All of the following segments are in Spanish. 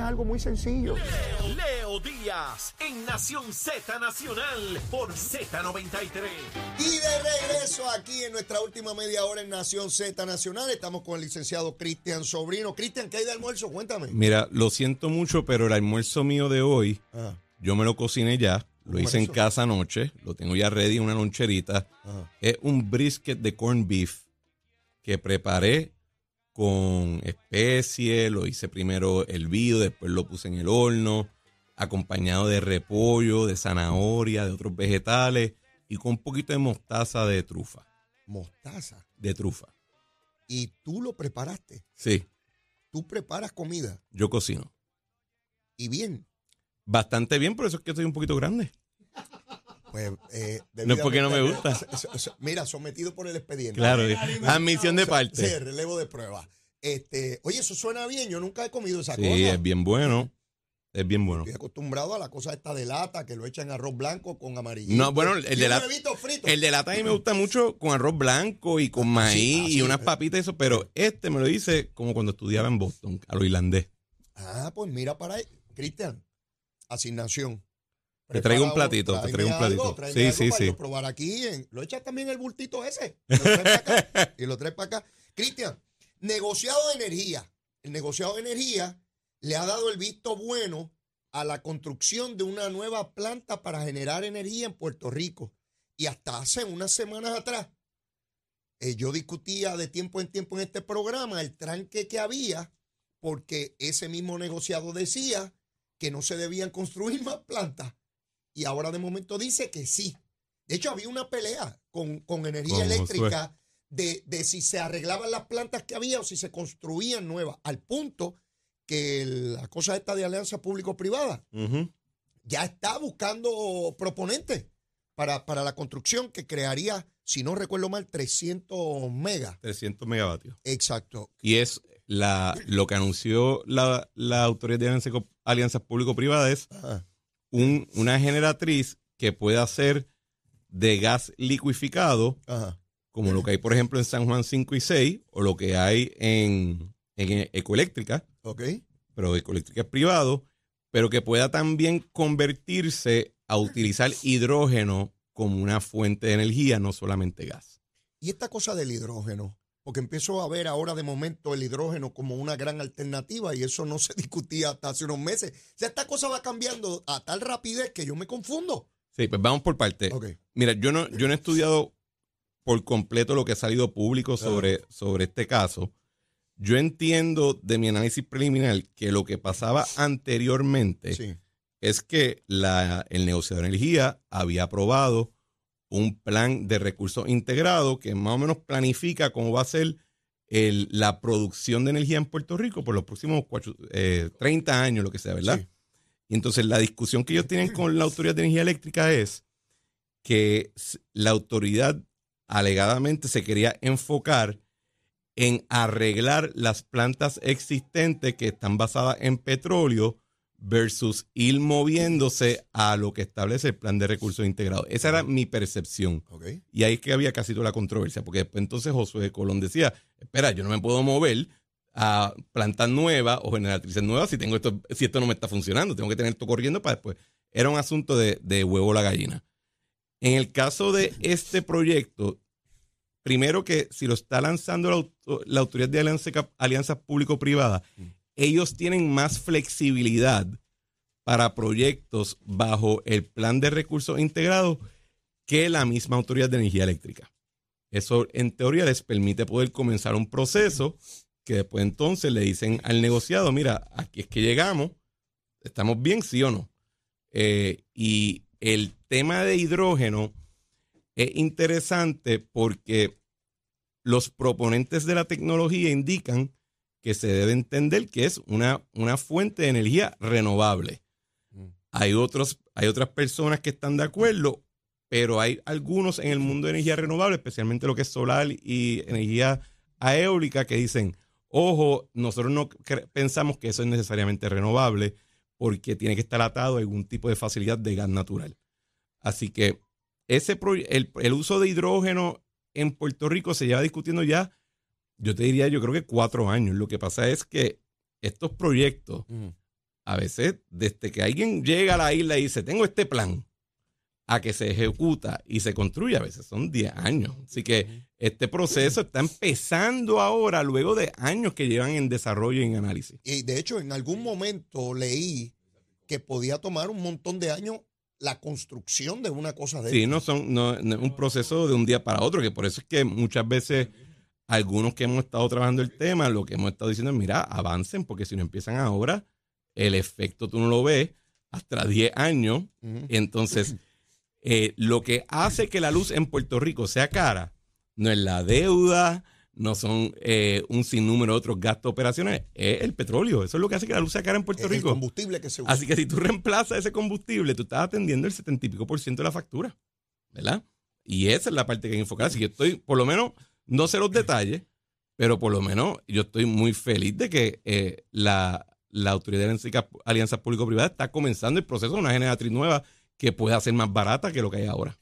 Algo muy sencillo. Leo, Leo Díaz en Nación Z Nacional por Z93. Y de regreso aquí en nuestra última media hora en Nación Z Nacional, estamos con el licenciado Cristian Sobrino. Cristian, ¿qué hay de almuerzo? Cuéntame. Mira, lo siento mucho, pero el almuerzo mío de hoy, Ah, yo me lo cociné ya. Lo ¿Cómo hice en casa anoche. Lo tengo ya ready en una loncherita. Ajá. Es un brisket de corned beef que preparé con especies. Lo hice primero hervido, después lo puse en el horno, acompañado de repollo, de zanahoria, de otros vegetales y con un poquito de mostaza de trufa. mostaza. De trufa. Y tú lo preparaste. Sí, Tú preparas comida. yo cocino. Y bien. Bastante bien, por eso es que estoy un poquito grande. Pues, eh, No es porque no me gusta. Mira, sometido por el expediente. Claro, admisión de Sí, parte. relevo de prueba. Este, oye, eso suena bien. Yo nunca he comido esa Sí, cosa. es bien bueno. Es bien bueno. Estoy acostumbrado a la cosa esta de lata, que lo echan arroz blanco con amarillo. No, bueno, el de lata-. El de lata a mí me gusta mucho con arroz blanco y con maíz así, y unas eh. papitas y eso, pero este me lo hice como cuando estudiaba en Boston, a lo irlandés. Ah, pues mira para ahí. Cristian, asignación. Te traigo un platito, te traigo un platito. algo, Sí, algo sí, para sí. yo probar aquí. en- lo echas también el bultito ese. Y lo traes para acá. y lo traes para acá. Cristian, negociado de energía. El negociado de energía le ha dado el visto bueno a la construcción de una nueva planta para generar energía en Puerto Rico. Y hasta hace unas semanas atrás, eh, yo discutía de tiempo en tiempo en este programa el tranque que había, porque ese mismo negociado decía que no se debían construir más plantas. Y ahora de momento dice que sí. De hecho, había una pelea con, con energía Con eléctrica de, de si se arreglaban las plantas que había o si se construían nuevas, al punto que la cosa esta de alianza público-privada ya está buscando proponentes para, para la construcción que crearía, si no recuerdo mal, 300 megas. 300 megavatios. Exacto. Y es la, lo que anunció la, la Autoridad de Alianza- Alianzas Público-Privadas es Ajá. Un- una generatriz que puede hacer de gas liquificado Ajá. como lo que hay, por ejemplo, en San Juan 5 y 6, o lo que hay en, en Ecoeléctrica, Ok. pero Ecoeléctrica es privado, pero que pueda también convertirse a utilizar hidrógeno como una fuente de energía, no solamente gas. Y esta cosa del hidrógeno, porque empiezo a ver ahora de momento el hidrógeno como una gran alternativa y eso no se discutía hasta hace unos meses. O sea, esta cosa va cambiando a tal rapidez que yo me confundo. Sí, pues vamos por parte. Ok. Mira, yo no, yo no he estudiado por completo lo que ha salido público sobre, sobre este caso. Yo entiendo de mi análisis preliminar que lo que pasaba anteriormente Sí. es que la, el negociador de energía había aprobado un plan de recursos integrado que más o menos planifica cómo va a ser el- la producción de energía en Puerto Rico por los próximos cuatro- eh, 30 años, lo que sea, ¿verdad? Sí. Entonces la discusión que ellos tienen con la Autoridad de Energía Eléctrica es que la autoridad alegadamente se quería enfocar en arreglar las plantas existentes que están basadas en petróleo versus ir moviéndose a lo que establece el plan de recursos integrados. Esa era mi percepción. Ok. Y ahí es que había casi toda la controversia, porque después entonces Josué Colón decía, espera, yo no me puedo mover a plantas nuevas o generatrices nuevas si tengo esto, si esto no me está funcionando, tengo que tener esto corriendo para después. Era un asunto de, de huevo la gallina. En el caso de este proyecto, primero que si lo está lanzando la, auto- la Autoridad de Alianza, Alianzas Público-Privadas, ellos tienen más flexibilidad para proyectos bajo el plan de recursos integrados que la misma Autoridad de Energía Eléctrica. Eso en teoría les permite poder comenzar un proceso que después entonces le dicen al negociado, mira, aquí es que llegamos, estamos bien, sí o no. Eh, y el tema de hidrógeno es interesante porque los proponentes de la tecnología indican que se debe entender que es una, una fuente de energía renovable. Mm. Hay, otros, hay otras personas que están de acuerdo, pero hay algunos en el mundo de energía renovable, especialmente lo que es solar y energía eólica, que dicen, ojo, nosotros no pensamos que eso es necesariamente renovable porque tiene que estar atado a algún tipo de facilidad de gas natural. Así que ese el, el uso de hidrógeno en Puerto Rico se lleva discutiendo ya, yo te diría, yo creo que cuatro años. Lo que pasa es que estos proyectos, Mm. a veces, desde que alguien llega a la isla y dice, tengo este plan, a que se ejecuta y se construye, a veces son 10 años. Así que este proceso está empezando ahora, luego de años que llevan en desarrollo y en análisis. Y de hecho, en algún momento leí que podía tomar un montón de años la construcción de una cosa de Sí, esta. no son no, no es un proceso de un día para otro, que por eso es que muchas veces algunos que hemos estado trabajando el tema, lo que hemos estado diciendo es, mira, avancen, porque si no empiezan ahora, el efecto tú no lo ves hasta 10 años. Entonces, eh, lo que hace que la luz en Puerto Rico sea cara no es la deuda, no son eh, un sinnúmero de otros gastos operacionales, es el petróleo. Eso es lo que hace que la luz sea cara en Puerto el Rico. combustible que se usa. Así que si tú reemplazas ese combustible, tú estás atendiendo el setenta y pico por ciento de la factura, ¿verdad? Y esa es la parte que hay que enfocar. Así que estoy, por lo menos, no sé los detalles, pero por lo menos yo estoy muy feliz de que eh, la, la Autoridad de Alianzas- Público-Privadas está comenzando el proceso de una generatriz nueva que pueda ser más barata que lo que hay ahora.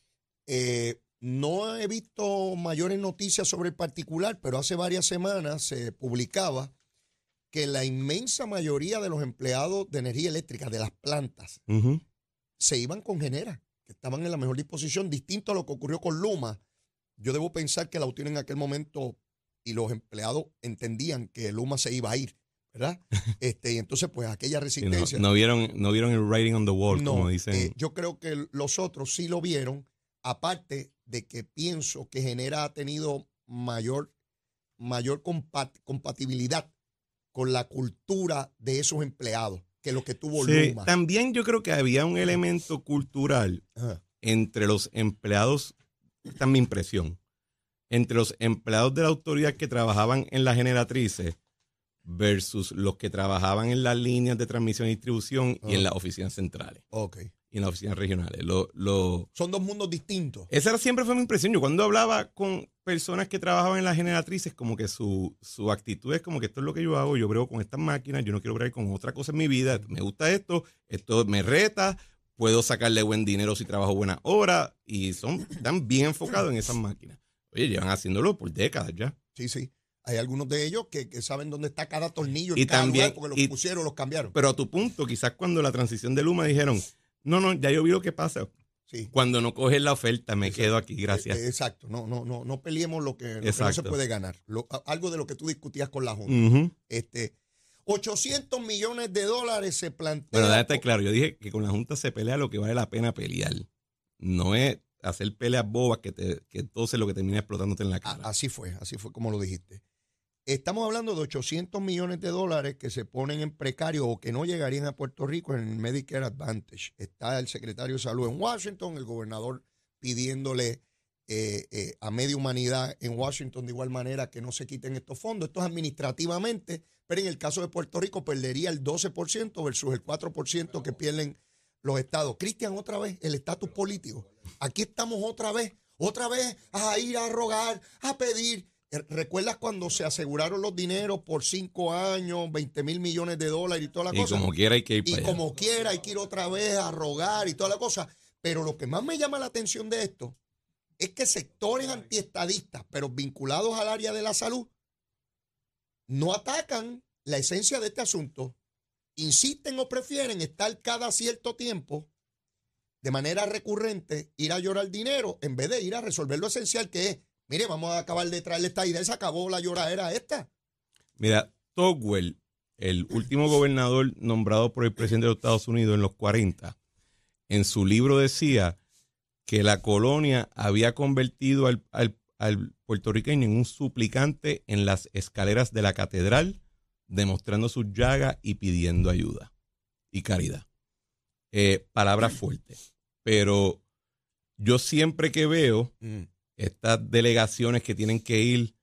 Eh, no he visto mayores noticias sobre el particular, pero hace varias semanas se publicaba que la inmensa mayoría de los empleados de energía eléctrica de las plantas se iban con Genera, que estaban en la mejor disposición, distinto a lo que ocurrió con Luma. Yo debo pensar que la UTIER en aquel momento y los empleados entendían que Luma se iba a ir, ¿verdad? Este, y entonces, pues aquella no, resistencia. no vieron, no vieron el writing on the wall, No, como dicen. eh, yo creo que los otros sí lo vieron, aparte de que pienso que Genera ha tenido mayor, mayor compat- compatibilidad con la cultura de esos empleados que lo que tuvo Sí, Luma. también yo creo que había un elemento cultural Ajá. entre los empleados, esta es mi impresión, entre los empleados de la autoridad que trabajaban en las generatrices versus los que trabajaban en las líneas de transmisión y distribución y en Ah. las oficinas centrales Ok. y en las oficinas regionales. Lo, lo, Son dos mundos distintos. esa era- siempre fue mi impresión. Yo cuando hablaba con personas que trabajaban en las generatrices, como que su, su actitud es como que esto es lo que yo hago, yo brego con estas máquinas, yo no quiero bregar con otra cosa en mi vida, me gusta esto, esto me reta, puedo sacarle buen dinero si trabajo buenas horas y son, están bien enfocados en esas máquinas. Oye, llevan haciéndolo por décadas ya. Sí, sí. Hay algunos de ellos que, que saben dónde está cada tornillo en Y cada también- lugar porque los y- pusieron, los cambiaron. Pero a tu punto, quizás cuando la transición de Luma dijeron, no, no, ya yo vi lo que pasa. Sí. Cuando no coges la oferta, me quedo aquí, gracias. Eh, Exacto. No, no, no, no peleemos lo que, lo que no se puede ganar. Lo- algo de lo que tú discutías con la Junta. Este, 800 millones de dólares se plantea. Bueno, estar claro. Yo dije que con la Junta se pelea lo que vale la pena pelear. No es hacer peleas bobas que, te, que entonces lo que termina explotándote en la cara. Así fue, así fue como lo dijiste. Estamos hablando de 800 millones de dólares que se ponen en precario o que no llegarían a Puerto Rico en el Medicare Advantage. Está el secretario de Salud en Washington, el gobernador pidiéndole eh, eh, a media humanidad en Washington de igual manera que no se quiten estos fondos. Esto es administrativamente, pero en el caso de Puerto Rico perdería el 12% versus el 4% que pierden los estados. Cristian, otra vez, el estatus político. Aquí estamos otra vez, otra vez a ir a rogar, a pedir. Eh, ¿Recuerdas cuando se aseguraron los dineros por cinco años, 20 mil millones de dólares y toda la y cosa? como quiera hay que ir y para allá. como quiera hay que ir otra vez a rogar y toda la cosa. Pero lo que más me llama la atención de esto es que sectores antiestadistas, pero vinculados al área de la salud, no atacan la esencia de este asunto, insisten o prefieren estar cada cierto tiempo de manera recurrente, ir a llorar dinero en vez de ir a resolver lo esencial que es, mire, vamos a acabar de traerle esta idea, se acabó la lloradera esta. Mira, Togwell, el último gobernador nombrado por el presidente de los Estados Unidos en los 40, en su libro decía que la colonia había convertido al, al- al puertorriqueño en un suplicante en las escaleras de la catedral, demostrando sus llagas y pidiendo ayuda y caridad. Eh, palabras fuertes. Pero yo siempre que veo estas delegaciones que tienen que ir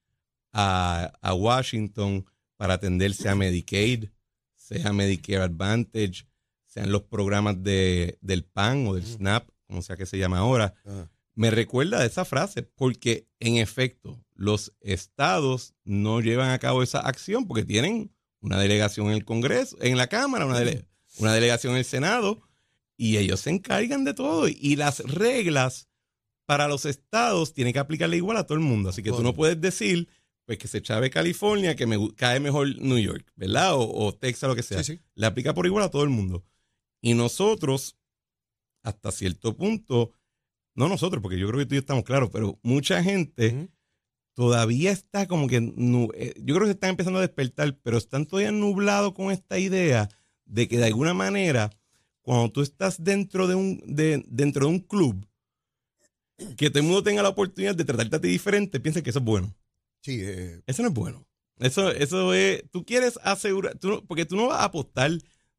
a, a Washington para atender sea Medicaid, sea Medicare Advantage, sean los programas de, del PAN o del SNAP, como sea que se llama ahora, me recuerda de esa frase, porque en efecto, los estados no llevan a cabo esa acción porque tienen una delegación en el Congreso, en la Cámara, una, dele- una delegación en el Senado, y ellos se encargan de todo. Y las reglas para los estados tienen que aplicarle igual a todo el mundo. Así que tú no puedes decir pues que se chave California, que me cae mejor New York, ¿verdad? O, o Texas, lo que sea. Sí, sí. Le aplica por igual a todo el mundo. Y nosotros, hasta cierto punto, no nosotros, porque yo creo que tú y yo estamos claros, pero mucha gente todavía está como que, eh, yo creo que se están empezando a despertar, pero están todavía nublados con esta idea de que de alguna manera, cuando tú estás dentro de un, de, dentro de un club, que todo el mundo tenga la oportunidad de tratarte a ti diferente, piensa que eso es bueno. Sí, eh, Eso no es bueno. Eso, eso es, tú quieres asegurar, tú porque tú no vas a apostar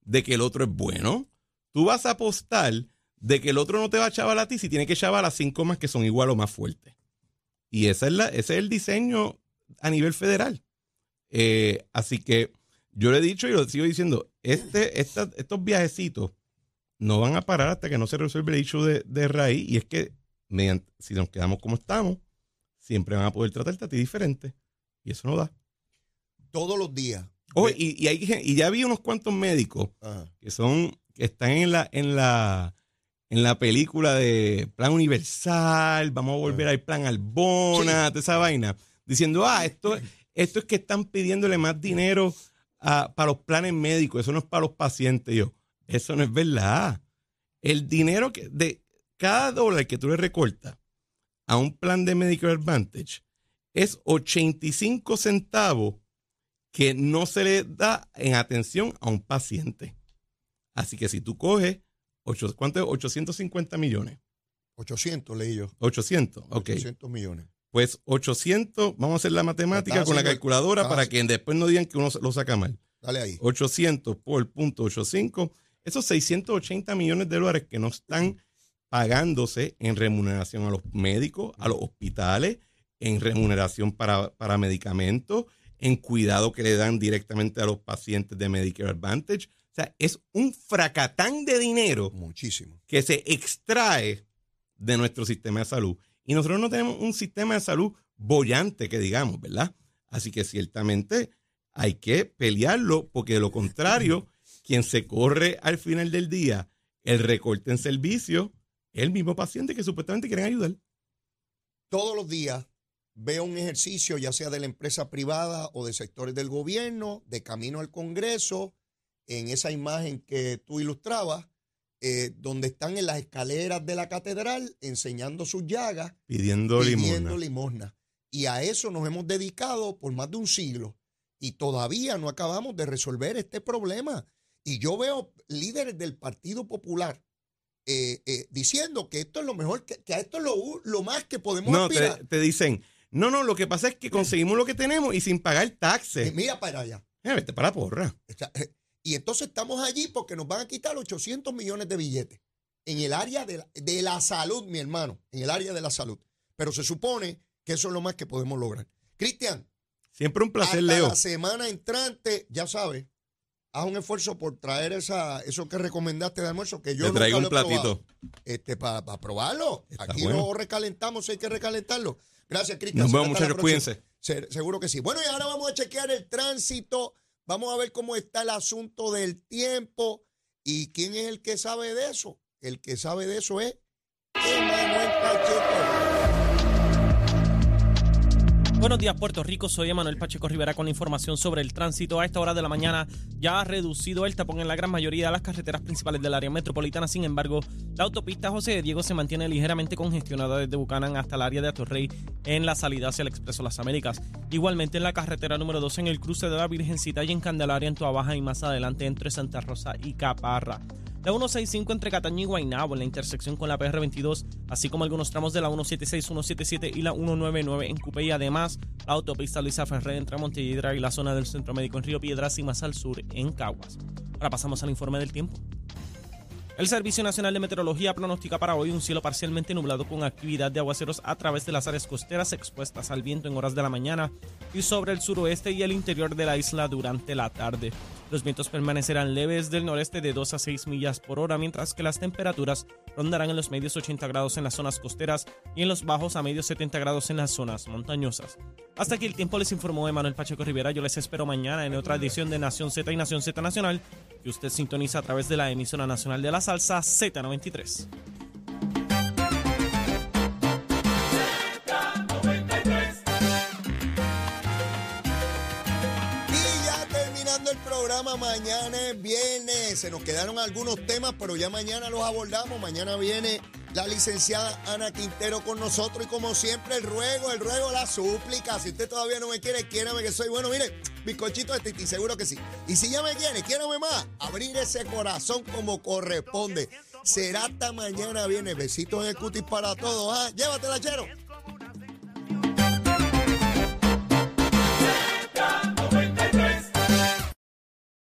de que el otro es bueno. Tú vas a apostar de que el otro no te va a chaval a ti si tiene que chaval a cinco más que son igual o más fuertes. Y esa es la, ese es el diseño a nivel federal. Eh, así que yo le he dicho y lo sigo diciendo, este, esta- estos viajecitos no van a parar hasta que no se resuelva el issue de, de raíz. Y es que mediante, si nos quedamos como estamos, siempre van a poder tratarte a ti diferente. Y eso no da. todos los días. Oh, y, y, hay, y ya vi unos cuantos médicos Ajá. que son, que están en la, en la, en la película de plan universal, vamos a volver al plan Albona, toda esa vaina, diciendo, ah, esto, esto es que están pidiéndole más dinero a- para los planes médicos, eso no es para los pacientes. Y yo, eso no es verdad. El dinero que, de cada dólar que tú le recortas a un plan de Medicare Advantage es 85 centavos que no se le da en atención a un paciente. Así que si tú coges, ocho, ¿cuánto es? 850 millones. 800 leí yo. 800, ok. 800 millones. Pues 800, vamos a hacer la matemática con la calculadora para que después no digan que uno lo saca mal. Dale ahí. 800 por punto 85, esos 680 millones de dólares que no están pagándose en remuneración a los médicos, a los hospitales, en remuneración para, para medicamentos, en cuidado que le dan directamente a los pacientes de Medicare Advantage. O sea, es un fracatán de dinero Muchísimo. que se extrae de nuestro sistema de salud. Y nosotros no tenemos un sistema de salud bollante, que digamos, ¿verdad? Así que ciertamente hay que pelearlo, porque de lo contrario, quien se corre al final del día el recorte en servicio es el mismo paciente que supuestamente quieren ayudar. Todos los días veo un ejercicio, ya sea de la empresa privada o de sectores del gobierno, de camino al Congreso, en esa imagen que tú ilustrabas, eh, donde están en las escaleras de la catedral enseñando sus llagas, Pidiendo pidiendo limosna. limosna. Y a eso nos hemos dedicado por más de un siglo. Y todavía no acabamos de resolver este problema. Y yo veo líderes del Partido Popular eh, eh, diciendo que esto es lo mejor, que, que a esto es lo, más que podemos No, te dicen, no, no, lo que pasa es que conseguimos lo que tenemos y sin pagar Eh, taxes. mira para allá. Eh, vete para la porra. Eh, Y entonces estamos allí porque nos van a quitar 800 millones de billetes en el área de la, de la salud, mi hermano, en el área de la salud. Pero se supone que eso es lo más que podemos lograr. Cristian, Siempre un placer, hasta Leo. la semana entrante, ya sabes, haz un esfuerzo por traer esa, eso que recomendaste de almuerzo, que yo Te nunca traigo un lo he probado. platito. Este, para probarlo. Está Aquí bueno. no recalentamos, hay que recalentarlo. Gracias, Cristian. Nos vemos, muchachos. Cuídense. Se- seguro que sí. Bueno, y ahora vamos a chequear el tránsito. Vamos a ver cómo está el asunto del tiempo. ¿Y quién es el que sabe de eso? El que sabe de eso es Emanuel Pacheco. Buenos días, Puerto Rico. Soy Emanuel Pacheco Rivera con información sobre el tránsito. A esta hora de la mañana ya ha reducido el tapón en la gran mayoría de las carreteras principales del área metropolitana. Sin embargo, la autopista José de Diego se mantiene ligeramente congestionada desde Bucanan hasta el área de Atorrey en la salida hacia el Expreso Las Américas. Igualmente en la carretera número 2 en el cruce de la Virgencita y en Candelaria en Tuabaja y más adelante entre Santa Rosa y Caparra. La 165 entre Cataño y Guaynabo en la intersección con la PR22, así como algunos tramos de la 176, 177 y la 199 en Cupé y además la autopista Luisa Ferré entre Montelledra y la zona del Centro Médico en Río Piedras y más al sur en Caguas. Ahora pasamos al informe del tiempo. El Servicio Nacional de Meteorología pronostica para hoy un cielo parcialmente nublado con actividad de aguaceros a través de las áreas costeras expuestas al viento en horas de la mañana y sobre el suroeste y el interior de la isla durante la tarde. Los vientos permanecerán leves del noreste de 2 a 6 millas por hora, mientras que las temperaturas rondarán en los medios 80 grados en las zonas costeras y en los bajos a medios 70 grados en las zonas montañosas. Hasta aquí el tiempo les informó Emanuel Pacheco Rivera. Yo les espero mañana en otra edición de Nación Z y Nación Z Nacional, que usted sintoniza a través de la emisora nacional de la salsa Z93. Viernes. Se nos quedaron algunos temas, pero ya mañana los abordamos. Mañana viene la licenciada Ana Quintero con nosotros y como siempre el ruego, el ruego, la súplica. Si usted todavía no me quiere, quiérame que soy bueno. Mire, bizcochito de Titi, seguro que sí. Y si ya me quiere, quiérame más. Abrir ese corazón como corresponde. Será hasta mañana viene. Besitos en el cutis para todos. ¿ah? Llévatela, chero.